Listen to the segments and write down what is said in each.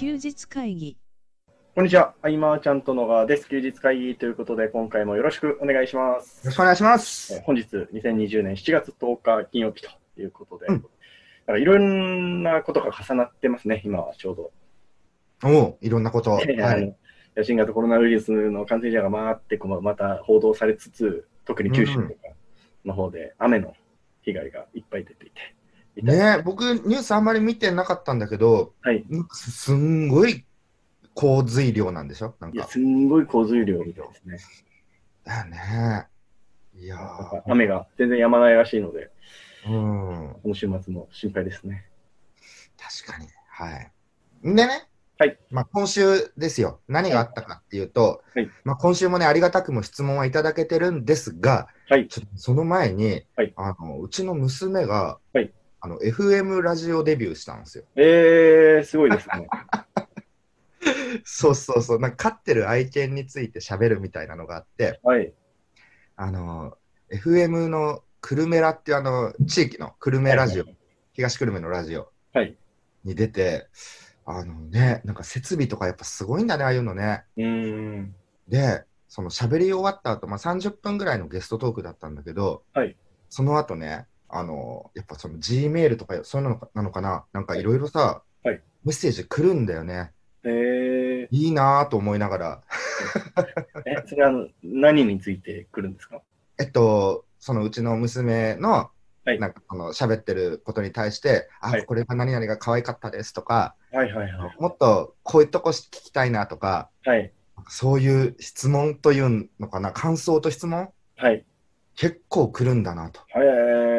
休日会議こんにちは。あいまーちゃんと野川です。休日会議ということで、今回もよろしくお願いします。よろしくお願いします。えー本日、2020年7月10日金曜日ということで、うんだからいろんなことが重なってますね、今はちょうど。おういろんなこと。はい。新型コロナウイルスの感染者が回ってまた報道されつつ、特に九州とかの方で雨の被害がいっぱい出ていて。みたいなね僕、ニュースあんまり見てなかったんだけど、はい。すすんごい洪水量なんでしょ？なんか。すんごい洪水量みたいですね。だよね。いや雨が全然止まないらしいので、うん。この週末も心配ですね。確かに。はい。でね、はい。まあ、今週ですよ。何があったかっていうと、はいまあ、今週もね、ありがたくも質問はいただけてるんですが、はい。ちょっとその前に、はいあのうちの娘が、はいあの FM ラジオデビューしたんですよ。えー、すごいですね。そうそうそう、なんか飼ってる愛犬について喋るみたいなのがあって、はい。あの、FM のクルメラっていうあの、地域のクルメラジオ、東久留米のラジオはい。に出て、あのね、なんか設備とかやっぱすごいんだね、ああいうのね。うーん。で、その喋り終わった後、まあ、30分ぐらいのゲストトークだったんだけど、はいその後ね、あの、やっぱその G メールとかそういうのなのかな、なんかい。ろいろさ、はい。メッセージ来るんだよね。えいいなぁと思いながら、ー、え、それはあの何について来るんですか？えっと、そのうちの娘の、はい。なんかこの喋ってることに対して、あ、はい。これが何々が可愛かったですとか、はいはいはい。もっとこういうとこ聞きたいなとか、はい。そういう質問というのかな、感想と質問？はい。結構来るんだなと。えー、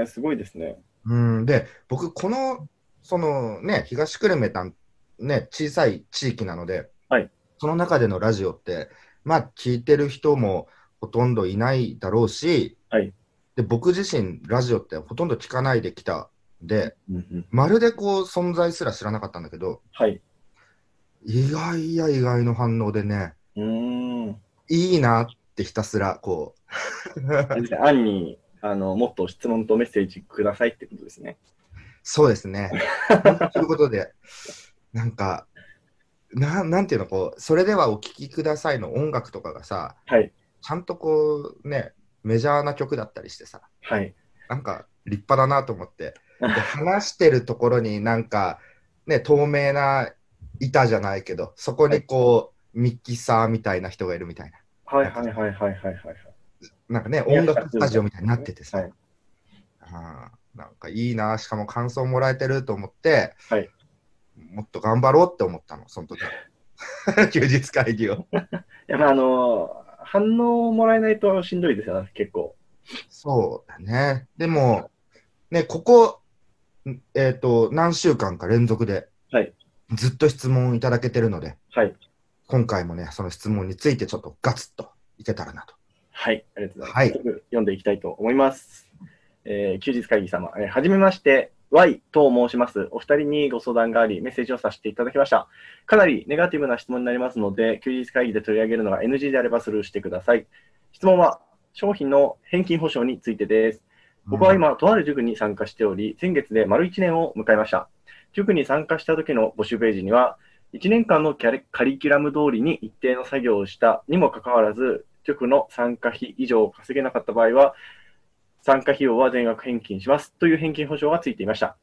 すごいですね。うん、で、僕、この、そのね、東久留米たん、ね、小さい地域なので、はいその中でのラジオって、まあ、聞いてる人もほとんどいないだろうし、はいで僕自身、ラジオってほとんど聞かないできたんで、うんうん、まるでこう存在すら知らなかったんだけど、はい。意外や意外の反応でね、うーん。いいなってひたすらこう、あれですね案にあのもっと質問とメッセージくださいってことですね。そうですね。ということで、なんか、ななんていうの、こう、それではお聴きくださいの音楽とかがさ、はい。ちゃんとこう、ね、メジャーな曲だったりしてさ、はい。なんか立派だなと思って、で話してるところになんか、ね、透明な板じゃないけど、そこにこう、ミキサーみたいな人がいるみたいな。はいはいはいはいはいはい。なんかね、音楽スタジオみたいになっててさ、はいあーなんかいいな、しかも感想もらえてると思って、はいもっと頑張ろうって思ったの、その時。休日会議を。い や、まあ、あの、反応をもらえないとしんどいですよね、結構。そうだね。でも、ね、ここ、んえっ、と、何週間か連続で、はいずっと質問いただけてるので、はい。今回もね、その質問についてちょっとガツッといけたらなと。はい。ありがとうございます。はい読んでいきたいと思います。えー休日会議様、えーはじめまして、Y と申します。お二人にご相談があり、メッセージをさせていただきました。かなりネガティブな質問になりますので、休日会議で取り上げるのが NG であればスルーしてください。質問は、商品の返金保証についてです。僕は今、とある塾に参加しており、先月で丸1年を迎えました。塾に参加した時の募集ページには、1年間のキャリカリキュラム通りに一定の作業をしたにもかかわらず、塾の参加費以上を稼げなかった場合は、参加費用は全額返金しますという返金保証がついていました。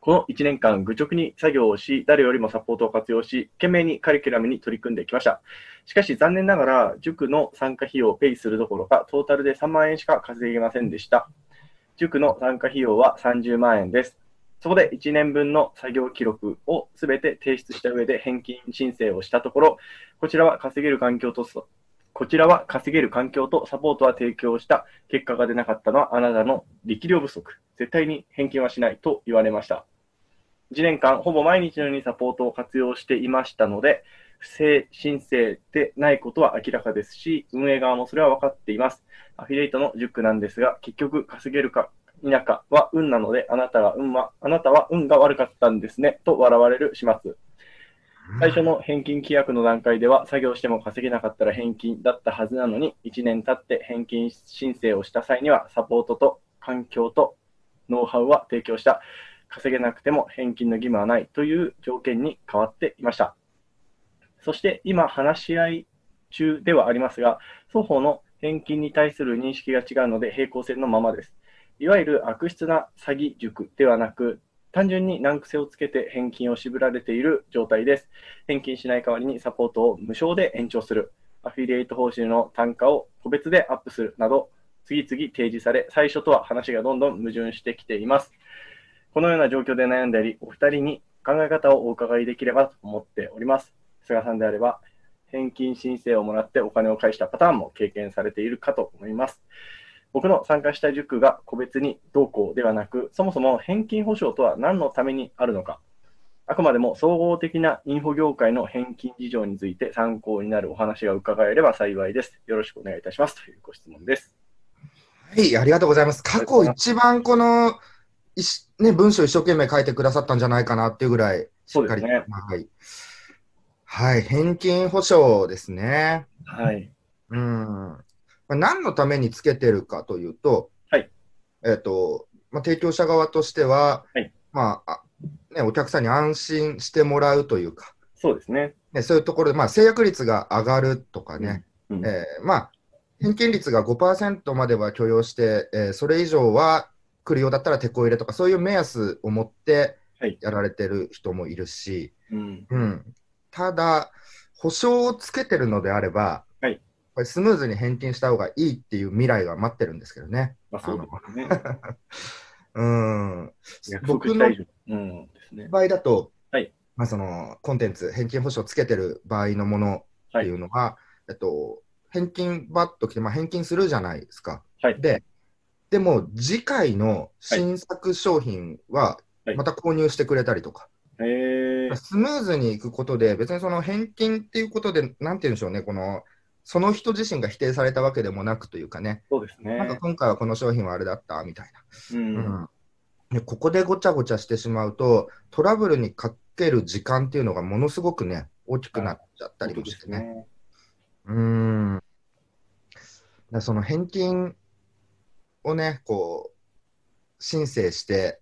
この1年間、愚直に作業をし、誰よりもサポートを活用し、懸命にカリキュラムに取り組んできました。しかし残念ながら、塾の参加費用をペイするどころか、トータルで3万円しか稼げませんでした。塾の参加費用は30万円です。そこで1年分の作業記録をすべて提出した上で返金申請をしたところ、こちらは稼げる環境と、こちらは稼げる環境とサポートは提供した結果が出なかったのはあなたの力量不足。絶対に返金はしないと言われました。1年間、ほぼ毎日のようにサポートを活用していましたので、不正申請でないことは明らかですし、運営側もそれは分かっています。アフィリエイトの塾なんですが、結局稼げるか否かは運なので、あなたが運は、あなたは運が悪かったんですね、と笑われる始末。最初の返金規約の段階では、作業しても稼げなかったら返金だったはずなのに、1年経って返金申請をした際には、サポートと環境とノウハウは提供した。稼げなくても返金の義務はないという条件に変わっていました。そして今話し合い中ではありますが、双方の返金に対する認識が違うので平行線のままです。いわゆる悪質な詐欺塾ではなく、単純に難癖をつけて返金を渋られている状態です。返金しない代わりにサポートを無償で延長する、アフィリエイト報酬の単価を個別でアップするなど、次々提示され、最初とは話がどんどん矛盾してきています。このような状況で悩んでおり、お二人に考え方をお伺いできればと思っております。菅さんであれば、返金申請をもらってお金を返したパターンも経験されているかと思います。僕の参加した塾が個別にどうこうではなく、そもそも返金保証とは何のためにあるのか、あくまでも総合的なインフォ業界の返金事情について参考になるお話が伺えれば幸いです。よろしくお願いいたします。というご質問です。はい、ありがとうございます。過去一番この、ね、文章を一生懸命書いてくださったんじゃないかなっていうぐらい、しっかり。そうですねはい。はい、返金保証ですね。はい。うん。まあ何のためにつけてるかというと、はい。えっ、と、まあ、提供者側としては、はいまあ、あね、お客さんに安心してもらうというか、そうですね。ね、そういうところで、まあ、制約率が上がるとかね、うんえーまあ、返金率が5%までは許容して、えーそれ以上は来るようだったら手こ入れとか、そういう目安を持ってはいやられてる人もいるし、うん。うん、ただ、保証をつけてるのであれば、はいこれスムーズに返金した方がいいっていう未来が待ってるんですけどね。まあ、そうですね。うん、僕の。場合だと、はいまあ、そのコンテンツ、返金保証つけてる場合のものっていうのは、えっと、返金バッと来て、まあ、返金するじゃないですか。はい。で、でも次回の新作商品ははいまた購入してくれたりとか、えー、スムーズにいくことで、別にその返金っていうことで、なんて言うんでしょうね、このその人自身が否定されたわけでもなくというかね、そうですなんかね。今回はこの商品はあれだったみたいな。うん。うんでここでごちゃごちゃしてしまうと、トラブルにかける時間っていうのがものすごくね、大きくなっちゃったりもしてね。ね。うーん。その返金をね、こう、申請して、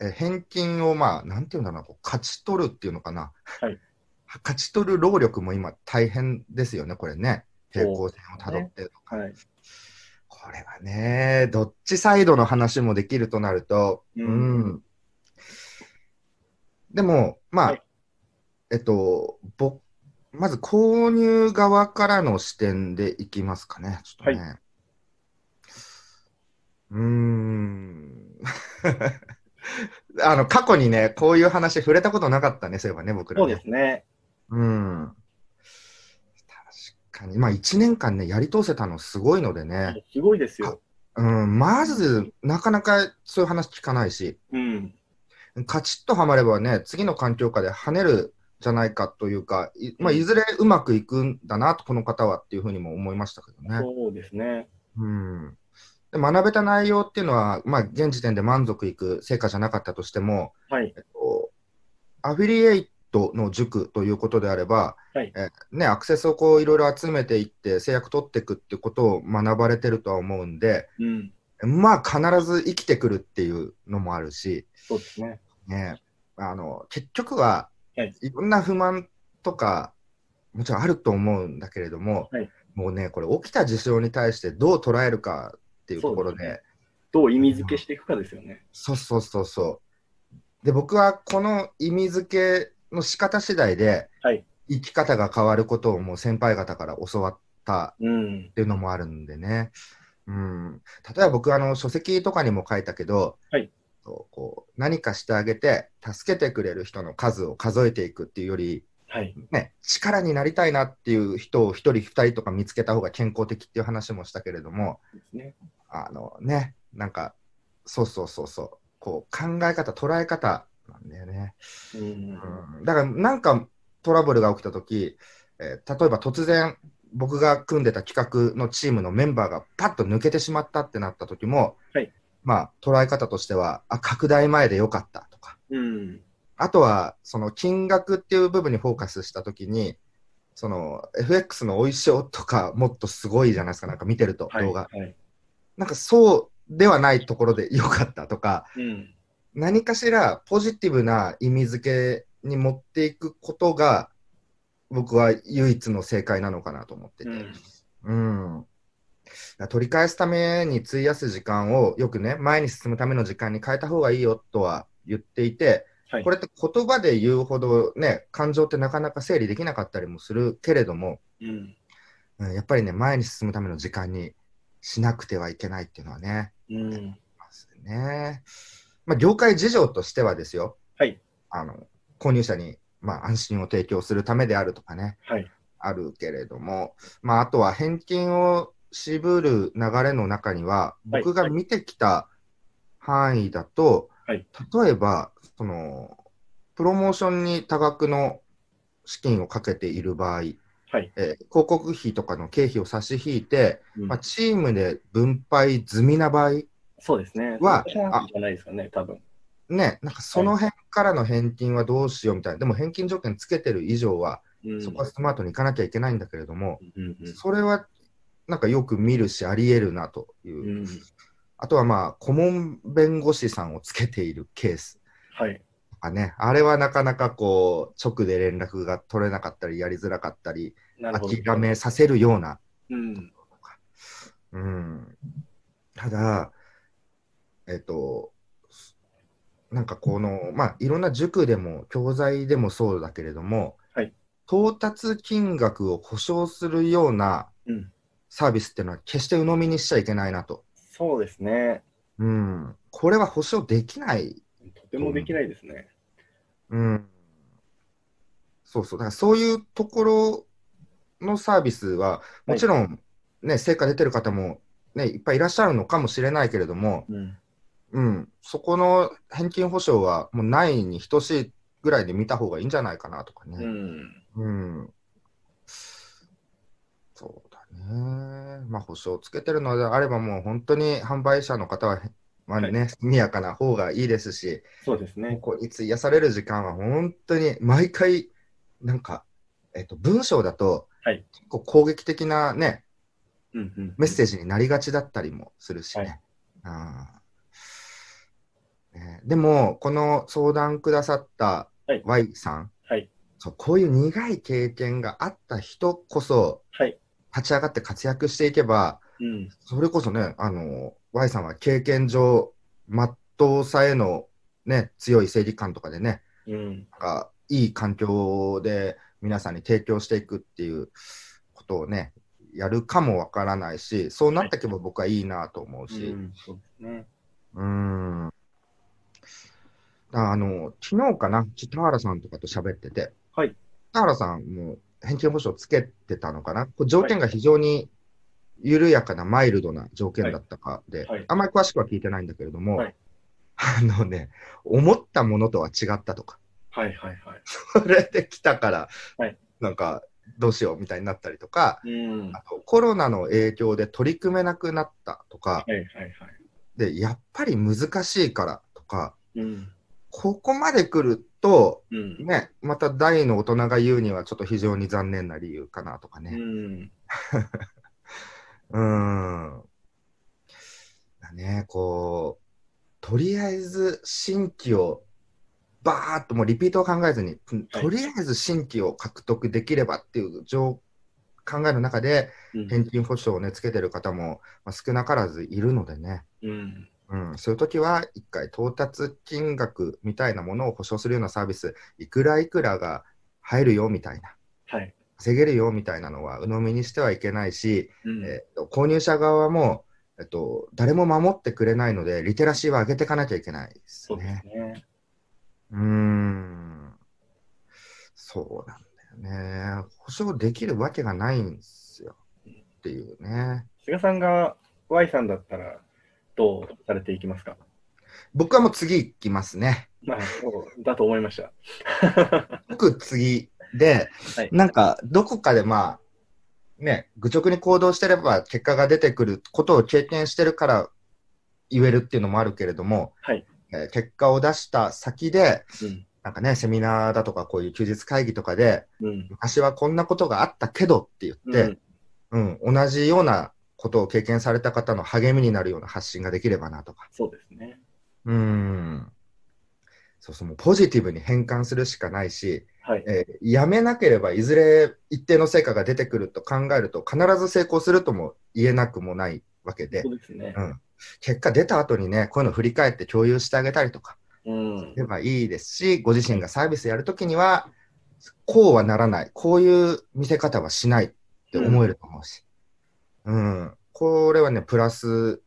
え返金をまあ、なんていうんだろうな、こう勝ち取るっていうのかな。はい勝ち取る労力も今大変ですよね、これね。平行線をたどってとか。はい。これはね、どっちサイドの話もできるとなると、ううんん。でも、まあ、はいえっと、ぼまず購入側からの視点でいきますかね。ちょっとね。うーん。あの、過去にね、こういう話触れたことなかったね、そういえばね、僕らそうね。ですね。うん。確かに。まあ、1年間ね、やり通せたのすごいのでね。すごいですよ。うん、まず、なかなかそういう話聞かないし、うん。カチッとはまればね、次の環境下で跳ねるじゃないかというか、い,、まあ、いずれうまくいくんだなと、この方はっていうふうにも思いましたけどね。そうですね。うん、で学べた内容っていうのは、まあ、現時点で満足いく成果じゃなかったとしても、はい。えっと、アフィリエイトの塾ということであれば、はいえね、アクセスをこういろいろ集めていって、制約取っていくってことを学ばれてるとは思うんで、うん。まあ必ず生きてくるっていうのもあるし、そうですね。ね、あの結局は、はいい、ろんな不満とか、もちろんあると思うんだけれども、はいもうね、これ、起きた事象に対してどう捉えるかっていうところで、そうですどう意味付けしていくかですよね。そうそうそうそう。で、僕はこの意味付けの仕方次第で、はい生き方が変わることをもう先輩方から教わったうんっ。ていうのもあるんでね。うん、例えば僕あの書籍とかにも書いたけど、はいこう何かしてあげて助けてくれる人の数を数えていくっていうより、はい。ね、力になりたいなっていう人を1人2人とか見つけた方が健康的っていう話もしたけれどもですね。あのねなんかそうそうそうそうこう考え方捉え方なんだよね。うん。うんだからなんかトラブルが起きたとき、えー例えば突然、僕が組んでた企画のチームのメンバーがパッと抜けてしまったってなった時も、はいまあ、捉え方としては、あ、拡大前でよかったとか、うん。あとは、その金額っていう部分にフォーカスしたときに、その FX のお衣装とかもっとすごいじゃないですか、なんか見てると、はい。動画。はい。なんかそうではないところでよかったとか、うん。何かしらポジティブな意味付けに持っていくことが、僕は唯一の正解なのかなと思ってて。うん。うん。取り返すために費やす時間をよくね、前に進むための時間に変えた方がいいよとは言っていて、はい。これって言葉で言うほどね、感情ってなかなか整理できなかったりもするけれども、うん。うんやっぱりね、前に進むための時間にしなくてはいけないっていうのはね、うん。ますね。まあ、業界事情としてはですよ、はい。あの、購入者に、まあ、安心を提供するためであるとかね、はい。あるけれども、まあ、あとは返金を渋る流れの中には、はい僕が見てきた範囲だと、はい例えば、その、プロモーションに多額の資金をかけている場合、はい。えー広告費とかの経費を差し引いて、うんまあ、チームで分配済みな場合、そうですね。はじゃないですかね、多分。ね、なんかその辺からの返金はどうしようみたいな、でも返金条件つけてる以上は、うん。そこはスマートにいかなきゃいけないんだけれども、うんうんそれはなんかよく見るし、あり得るなという、うん。あとはまあ、顧問弁護士さんをつけているケースはい。とかね、あれはなかなかこう、直で連絡が取れなかったり、やりづらかったり、なるほど。諦めさせるような、うん。うん、ただ、えっと、なんかこの、まあ、いろんな塾でも教材でもそうだけれども、はい到達金額を保証するようなうん。サービスっていうのは決して鵜呑みにしちゃいけないなと。そうですね。うん、これは保証できない。とてもできないですね。うん、そうそう。だからそういうところのサービスは、もちろん、ね、成果出てる方も、ね、いっぱいいらっしゃるのかもしれないけれども、うん。うん、そこの返金保証はもうないに等しいぐらいで見た方がいいんじゃないかなとかね。うん。うん。そうだね。まあ、保証つけてるのであれば、もう本当に販売者の方は、まあね、速やかな方がいいですし、そうですね。ここに費やされる時間は本当に毎回、なんか、えっと、文章だと、はい結構攻撃的なね。メッセージになりがちだったりもするしね。はいうんねでも、この相談くださったはい Y さん、はい。そうこういう苦い経験があった人こそ、はい。立ち上がって活躍していけば、うん。それこそね、あの、Y さんは経験上、全うさへのね、強い正義感とかでね、うん。なんかいい環境で皆さんに提供していくっていうことをね、やるかもわからないし、そうなっていけば僕はいいなと思うし、うんそうですね。うーん。あの、昨日かな、北原さんとかと喋ってて、はい。北原さんも返金保証つけてたのかな、条件が非常に緩やかな、マイルドな条件だったかで、はいあんまり詳しくは聞いてないんだけれども、はいあのね、思ったものとは違ったとか、はいはいはい。それで来たから、はいなんか、どうしようみたいになったりとか、うん。はあとコロナの影響で取り組めなくなったとか、いはいはい。で、やっぱり難しいからとか、うん。ここまで来ると、うん。ね、また大の大人が言うにはちょっと非常に残念な理由かなとかうね。ん。うーん。だね、こう、とりあえず新規をバーっともうリピートを考えずに、とりあえず新規を獲得できればっていう状考えの中で、うん返金保証をね、つけてる方も、まあ、少なからずいるのでね。うん。うん、そういう時は一回到達金額みたいなものを保証するようなサービス、いくらいくらが入るよみたいな、はい。稼げるよみたいなのは鵜呑みにしてはいけないし、うん。えっと購入者側も、えっと、誰も守ってくれないので、リテラシーは上げていかなきゃいけないですそうですね。ね。うーん、そうなんだよね。保証できるわけがないんですよっていうね。菅さんが Y さんだったら、どうされていきますか？僕はもう次行きますね。まあ、そうだと思いました。僕次で、はいなんかどこかでまあね愚直に行動してれば結果が出てくることを経験してるから言えるっていうのもあるけれども、はい。えー結果を出した先でうん。なんかねセミナーだとかこういう休日会議とかでうん。昔はこんなことがあったけどって言って、うん同じようなことを経験された方の励みになるような発信ができればなとか。そうですね。うーん。そうそうもうポジティブに変換するしかないし、はい。えーやめなければいずれ一定の成果が出てくると考えると必ず成功するとも言えなくもないわけでそうですね。うん結果出た後にねこういうの振り返って共有してあげたりとかうんす。ればいいですしご自身がサービスやるときにはこうはならないこういう見せ方はしないって思えると思うし、うん。これはねプラス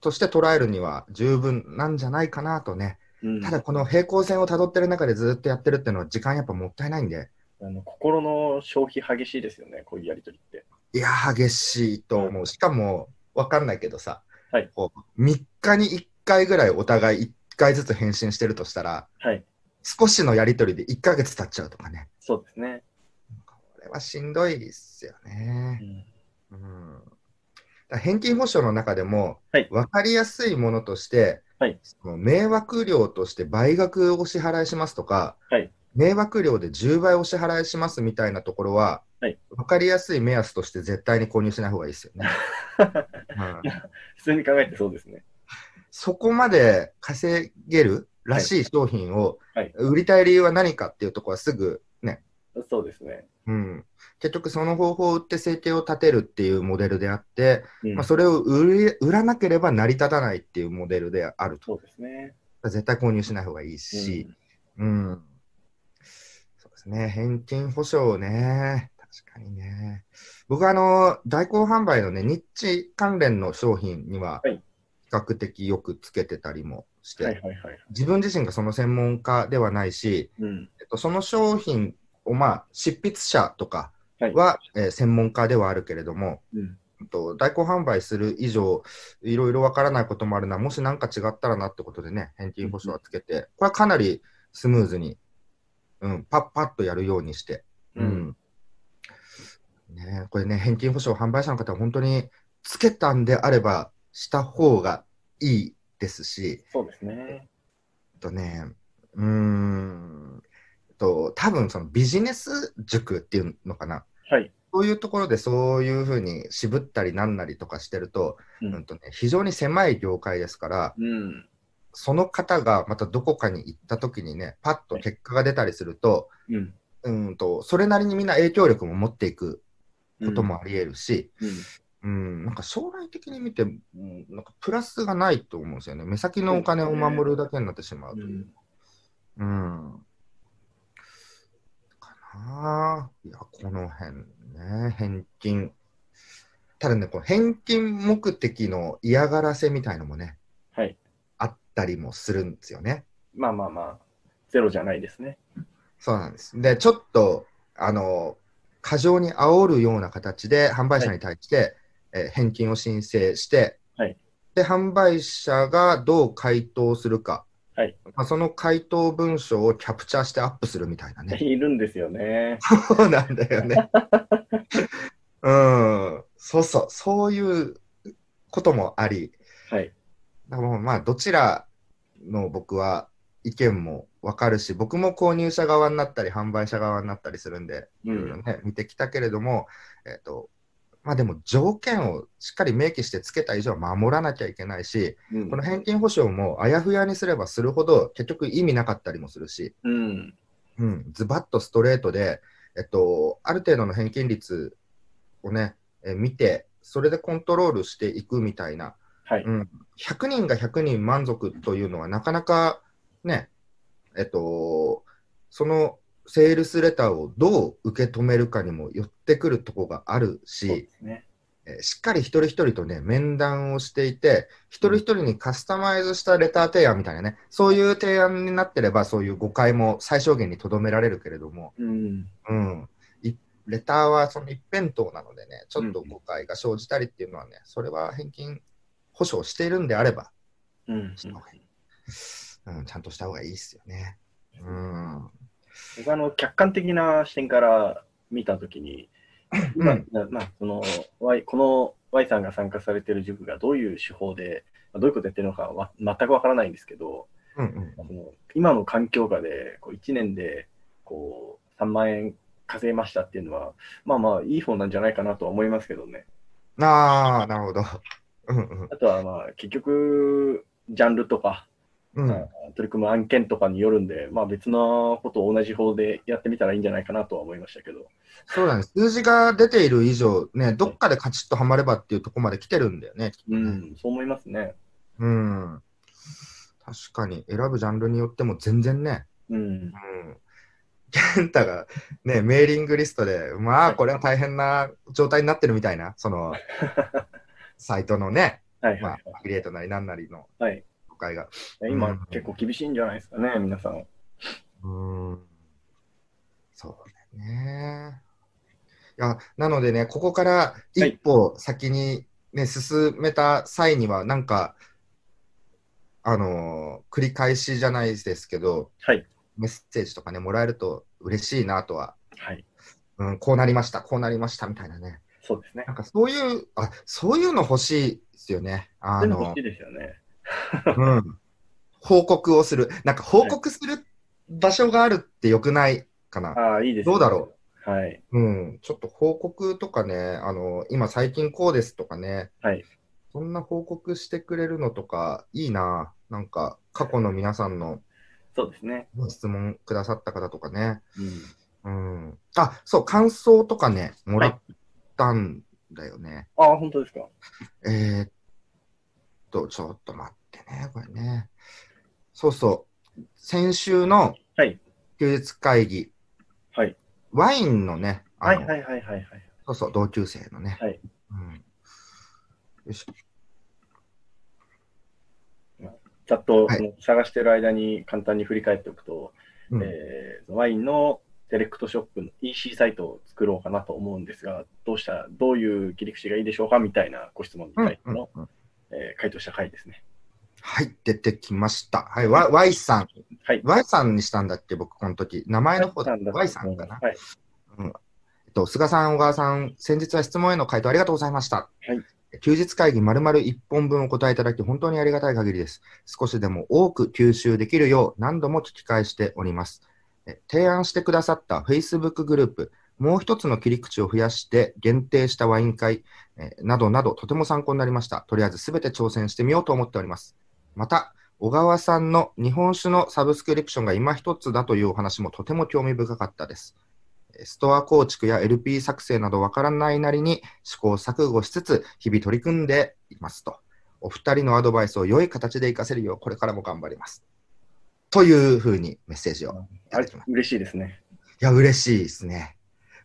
として捉えるには十分なんじゃないかなとね。うん。ただこの平行線をたどってる中でずっとやってるっていうのは時間やっぱもったいないんで。あの心の消費激しいですよね、こういうやりとりって。いや激しいと思う。しかも分かんないけどさ、はい。こう3日に1回ぐらいお互い1回ずつ返信してるとしたらはい。少しのやり取りで1ヶ月経っちゃうとかね。そうですね。これはしんどいですようね。んうん、返金保証の中でも、はい。分かりやすいものとして、はい。その迷惑料として倍額お支払いしますとか、はい。迷惑料で10倍お支払いしますみたいなところは、はい。分かりやすい目安として絶対に購入しない方がいいですよね。うん普通に考えてそうですね。そこまで稼げるらしい商品をはい。売りたい理由は何かっていうところはすぐね、そうですね。うん、結局その方法を売って生計を立てるっていうモデルであって、うんまあ、それを売らなければ成り立たないっていうモデルであると。そうですね。絶対購入しない方がいいし、うん。そうですね。返金保証ね。確かにね。僕はあの、代行販売のね、ニッチ関連の商品には、はい比較的よくつけてたりもして、はいはいはい。自分自身がその専門家ではないし、うん。えっと、その商品を、まあ、執筆者とかは、えー専門家ではあるけれども、うん。と代行販売する以上、いろいろわからないこともあるな、もし何か違ったらなってことでね、返金保証はつけて、これはかなりスムーズに、うん、パッパッとやるようにして、うん。ね、これね、返金保証販売者の方は本当につけたんであれば、した方がいいですし、そうですね。えっとね、うーん、と、多分そのビジネス塾っていうのかな。はい。そういうところでそういうふうに渋ったりなんなりとかしてると、ううんんとね、非常に狭い業界ですから、うん。その方がまたどこかに行った時にね、パッと結果が出たりすると、うん。うんと、それなりにみんな影響力も持っていくこともあり得るし、うん。うん、なんか将来的に見て、うん、なんかプラスがないと思うんですよね。目先のお金を守るだけになってしまうという。うん。かいや、この辺ね、返金。ただね、こう返金目的の嫌がらせみたいのもね、はい。あったりもするんですよね。まあまあまあ、ゼロじゃないですね。そうなんです。で、ちょっと、あの、過剰に煽るような形で販売者に対して、えー返金を申請して、はいで、販売者がどう回答するか、はいまあ、その回答文章をキャプチャーしてアップするみたいなね。いるんですよね。そうなんだよね。うん、そうそう、そういうこともあり、はい。だからまあ、どちらの僕は意見もわかるし、僕も購入者側になったり、販売者側になったりするんで、ういろいろん。ね、見てきたけれども、えっ、と、まあでも条件をしっかり明記してつけた以上は守らなきゃいけないし、うんこの返金保証もあやふやにすればするほど結局意味なかったりもするし、うん。うん、ズバッとストレートで、えっと、ある程度の返金率をね、え見て、それでコントロールしていくみたいな、はい。うん、100人が100人満足というのはなかなかね、えっと、そのセールスレターをどう受け止めるかにもよってくるところがあるし、すね。えーしっかり一人一人とね、面談をしていて、一人一人にカスタマイズしたレター提案みたいなね、そういう提案になってれば、そういう誤解も最小限にとどめられるけれども、うん。うん、いレターはその一辺倒なのでね、ちょっと誤解が生じたりっていうのはね、それは返金保証しているんであれば、うん。うん、ちゃんとした方がいいですよね。うん。僕あの客観的な視点から見たときに、うんまあその Y この Y さんが参加されている塾がどういう手法で、まあどういうことやってるのかは全くわからないんですけど、うんうんその今の環境下でこう1年でこう3万円稼げましたっていうのは、まあまあいい方なんじゃないかなとは思いますけどね。ああ、なるほど。うんうんあとはまあ結局、ジャンルとか、うんまあ取り組む案件とかによるんで、まあ、別のことを同じ方でやってみたらいいんじゃないかなとは思いましたけど。そうだね。数字が出ている以上、ね、どっかでカチッとはまればっていうところまで来てるんだよね。うねん、そう思いますね。うん。確かに、選ぶジャンルによっても全然ね、うん。うん。健太がね、メーリングリストで、まあ、これは大変な状態になってるみたいな、その、サイトのね、まあはいはい、アフィリエイトなりなんなりのはい。誤解が。今、うん結構厳しいんじゃないですかね、皆さん。うん。そうだよね。いや、なのでね、ここから一歩先にね、進めた際には、なんか、あのー繰り返しじゃないですけど、はい。メッセージとかね、もらえると嬉しいなとは、はい。うん、こうなりました、こうなりましたみたいなね。そうですねな。んかそういう、あ、そういうの欲しいですよね。あの欲しい、ですよね。うん。報告をする。なんか報告する場所があるってよくないかな。ああ、いいですねどうだろう。はい。うん。ちょっと報告とかね、あの、今最近こうですとかね。はい。そんな報告してくれるのとか、いいな。なんか、過去の皆さんのそうですね。ご質問くださった方とかね。うん。うん。あ、そう、感想とかね、もらったんだよね。ああ、本当ですか？えーっと、ちょっと待ってね、これね。そうそう。先週のはい。休日会議、はい。ワインのね、はいはいはいはいはい。そうそう、同級生のね。はい。うん、よし。ざっと、探してる間に簡単に振り返っておくと、うんえーワインのセレクトショップの EC サイトを作ろうかなと思うんですが、どうした、どういう切り口がいいでしょうかみたいなご質問にうん対しての、うんうんえー回答した回ですね。はい、出てきました。はい、ワ Y さん。はい。Y さんにしたんだっけ、僕、この時。名前の方だ。Y さんかな。はい。えっと、菅さん、小川さん、先日は質問への回答ありがとうございました。はい休日会議丸々1本分お答えいただき、本当にありがたい限りです。少しでも多く吸収できるよう何度も聞き返しております。え提案してくださった Facebook グループ、もう一つの切り口を増やして限定したワイン会、えーなどなどとても参考になりました。とりあえずすべて挑戦してみようと思っております。また、小川さんの日本酒のサブスクリプションが今一つだというお話もとても興味深かったです。ストア構築や LP 作成などわからないなりに試行錯誤しつつ日々取り組んでいますと。お二人のアドバイスを良い形で活かせるようこれからも頑張ります。というふうにメッセージをいただきます。い嬉しいですね。や、嬉しいですね。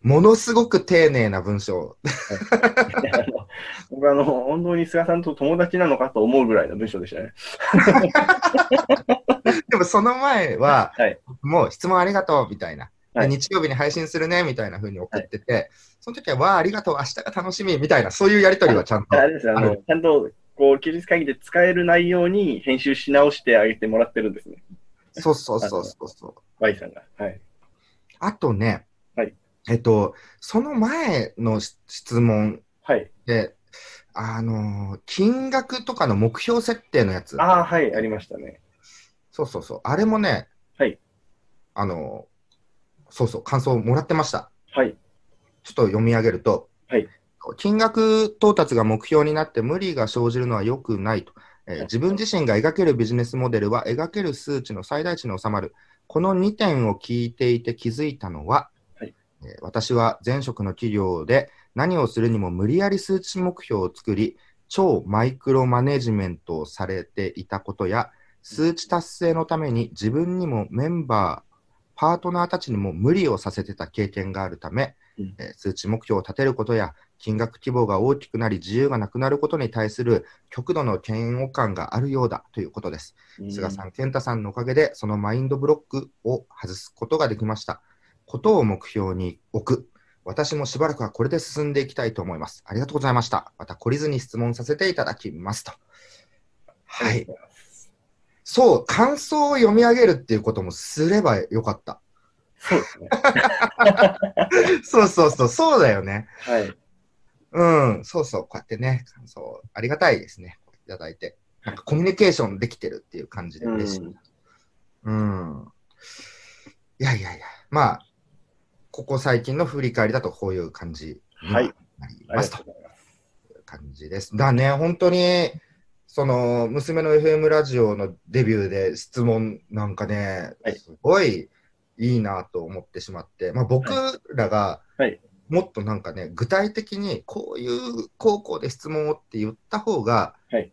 ものすごく丁寧な文章。僕あの、本当に菅さんと友達なのかと思うぐらいの文章でしたね。でもその前は、はいもう質問ありがとうみたいな。ではい日曜日に配信するねみたいな風に送ってて、その時は、わあ、ありがとう、明日が楽しみみたいな、そういうやりとりはちゃんと。あれですよあの、あちゃんと、こう、休日会議で使える内容に編集し直してあげてもらってるんですね。そうそうそうそうそう。Y さんが。はい。あとね、はいえっと、その前のし質問はい。で、あのー金額とかの目標設定のやつ、ああ、はい、ありましたね。そうそうそう、あれもね、はい。あのーそうそう、感想をもらってました。はい。ちょっと読み上げると、はい金額到達が目標になって無理が生じるのは良くないと、えーはい自分自身が描けるビジネスモデルは描ける数値の最大値に収まる。この2点を聞いていて気づいたのは、私は前職の企業で何をするにも無理やり数値目標を作り、超マイクロマネジメントをされていたことや、数値達成のために自分にもメンバー、パートナーたちにも無理をさせてた経験があるため、うんえー数値目標を立てることや金額規模が大きくなり自由がなくなることに対する極度の嫌悪感があるようだということです。菅さん、健太さんのおかげでそのマインドブロックを外すことができました。ことを目標に置く。私もしばらくはこれで進んでいきたいと思います。ありがとうございました。また懲りずに質問させていただきますと。はい。そう、感想を読み上げるっていうこともすればよかった。そうですね。そうそうそう、そうだよね。はい。うん、そうそう、こうやってね、感想、ありがたいですね。いただいて。なんかコミュニケーションできてるっていう感じで嬉しい。うん。いやいやいや、まあ、ここ最近の振り返りだとこういう感じにはい。なります。と感じです。だね、本当に、その娘の FM ラジオのデビューで質問なんかね、はい。すごいいいなと思ってしまって、まあ、僕らがはい。もっとなんかね、具体的にこういう高校で質問をって言った方がはい。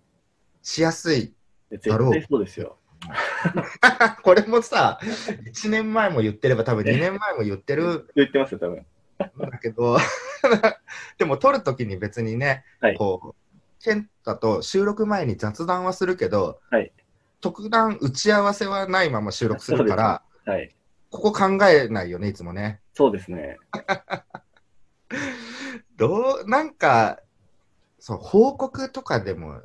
しやすい。絶対そうですよ。これもさ、1年前も言ってれば多分2年前も言ってる言ってますよ、多分。んだけど、でも撮るときに別にね、はいこう、健太と収録前に雑談はするけど、はい特段打ち合わせはないまま収録するから、はい。ここ考えないよね、いつもね。そうですね。どう、なんか、そう、報告とかでも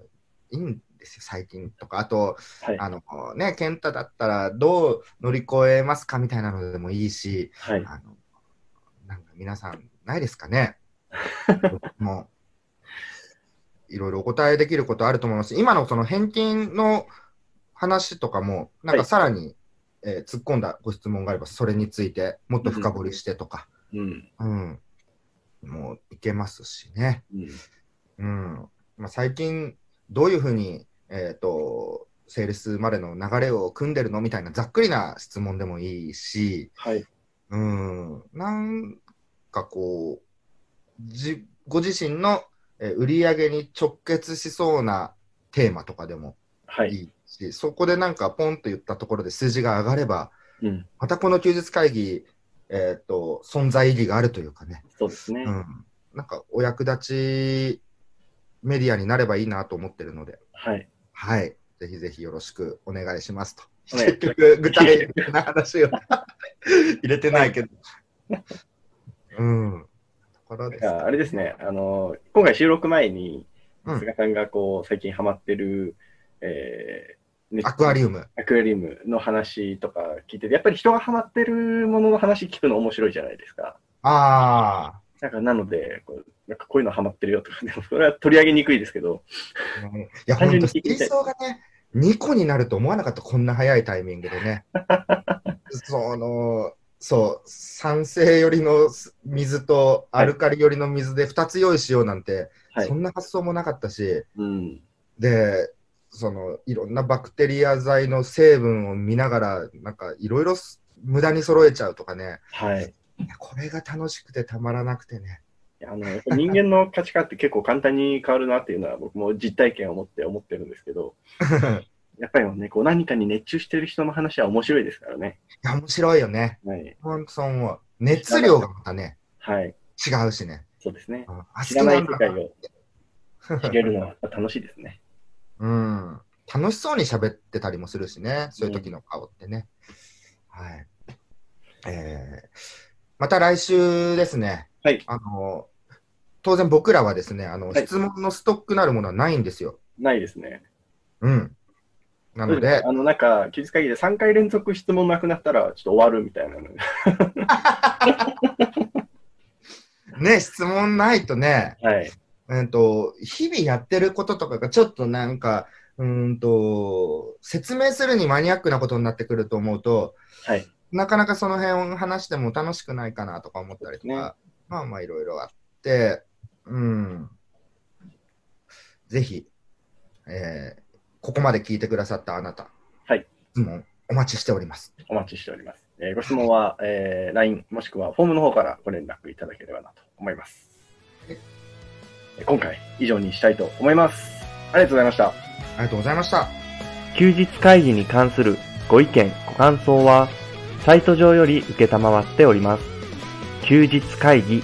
いいんですよ、最近とか。あと、はい。あのね、健太だったらどう乗り越えますかみたいなのでもいいし、はい。あの、なんか皆さんないですかね？もう、いろいろお答えできることあると思います。今のその返金の話とかも、なんかさらに、えー突っ込んだご質問があれば、それについてもっと深掘りしてとか、うん。うん、もういけますしね。うん。うん。まあ、最近、どういうふうに、えっ、と、セールスまでの流れを組んでるのみたいなざっくりな質問でもいいし、はい。うん、なんかこう、じご自身のえー売り上げに直結しそうなテーマとかでもはいい。いし、そこでなんかポンと言ったところで数字が上がれば、うん。またこの休日会議、えっ、と、存在意義があるというかね、そうですね。うん、なんかお役立ちメディアになればいいなと思ってるので、はい。はい、ぜひぜひよろしくお願いしますと。結局、具体的な話を入れてないけど。うん。ところですあれですね、あの、今回収録前に、うん菅さんがこう、最近ハマってる、えーねアクアリウム。アクアリウムの話とか聞いてて、やっぱり人がハマってるものの話聞くの面白いじゃないですか。あなんかなので、こうなんかこういうのハマってるよとか、で もそれは取り上げにくいですけど、あ。うんいや、単本当に聞いてみたい槽がね、2個になると思わなかった、こんな早いタイミングでね。その、そう、酸性寄りの水とアルカリ寄りの水で2つ用意しようなんて、はいそ。んな発想もなかったし、うん。で、そのいろんなバクテリア剤の成分を見ながら、なんかいろいろ無駄に揃えちゃうとかね、はい。これが楽しくてたまらなくてね。あの人間の価値観って結構簡単に変わるなっていうのは僕も実体験を持って思ってるんですけど、やっぱりね、こう何かに熱中してる人の話は面白いですからね。いや、面白いよね。はい。本当そう思う。熱量がまたね、はい。違うしね。そうですね。うんあ知らない世界を知れるのは楽しいですね。うん。楽しそうに喋ってたりもするしね、そういう時の顔ってね。はい。えー、また来週ですね。はい。あの、当然僕らはですね、あの、はい質問のストックなるものはないんですよ。ないですね。うん。なので、あの、なんか、休日会議で3回連続質問なくなったら、ちょっと終わるみたいなの。ね、質問ないとね、はい。うんと、日々やってることとかがちょっとなんか、うんと、説明するにマニアックなことになってくると思うと、はい。なかなかその辺を話しても楽しくないかなとか思ったりとか、ねまあまあいろいろあって、うん。ぜひ、えーここまで聞いてくださったあなた、はい。質問お待ちしております。お待ちしております。えーご質問は、えー LINE もしくはフォームの方からご連絡いただければなと思います。はいえー今回、以上にしたいと思います。ありがとうございました。ありがとうございました。休日会議に関するご意見、ご感想は、サイト上より受けたまわっております。休日会議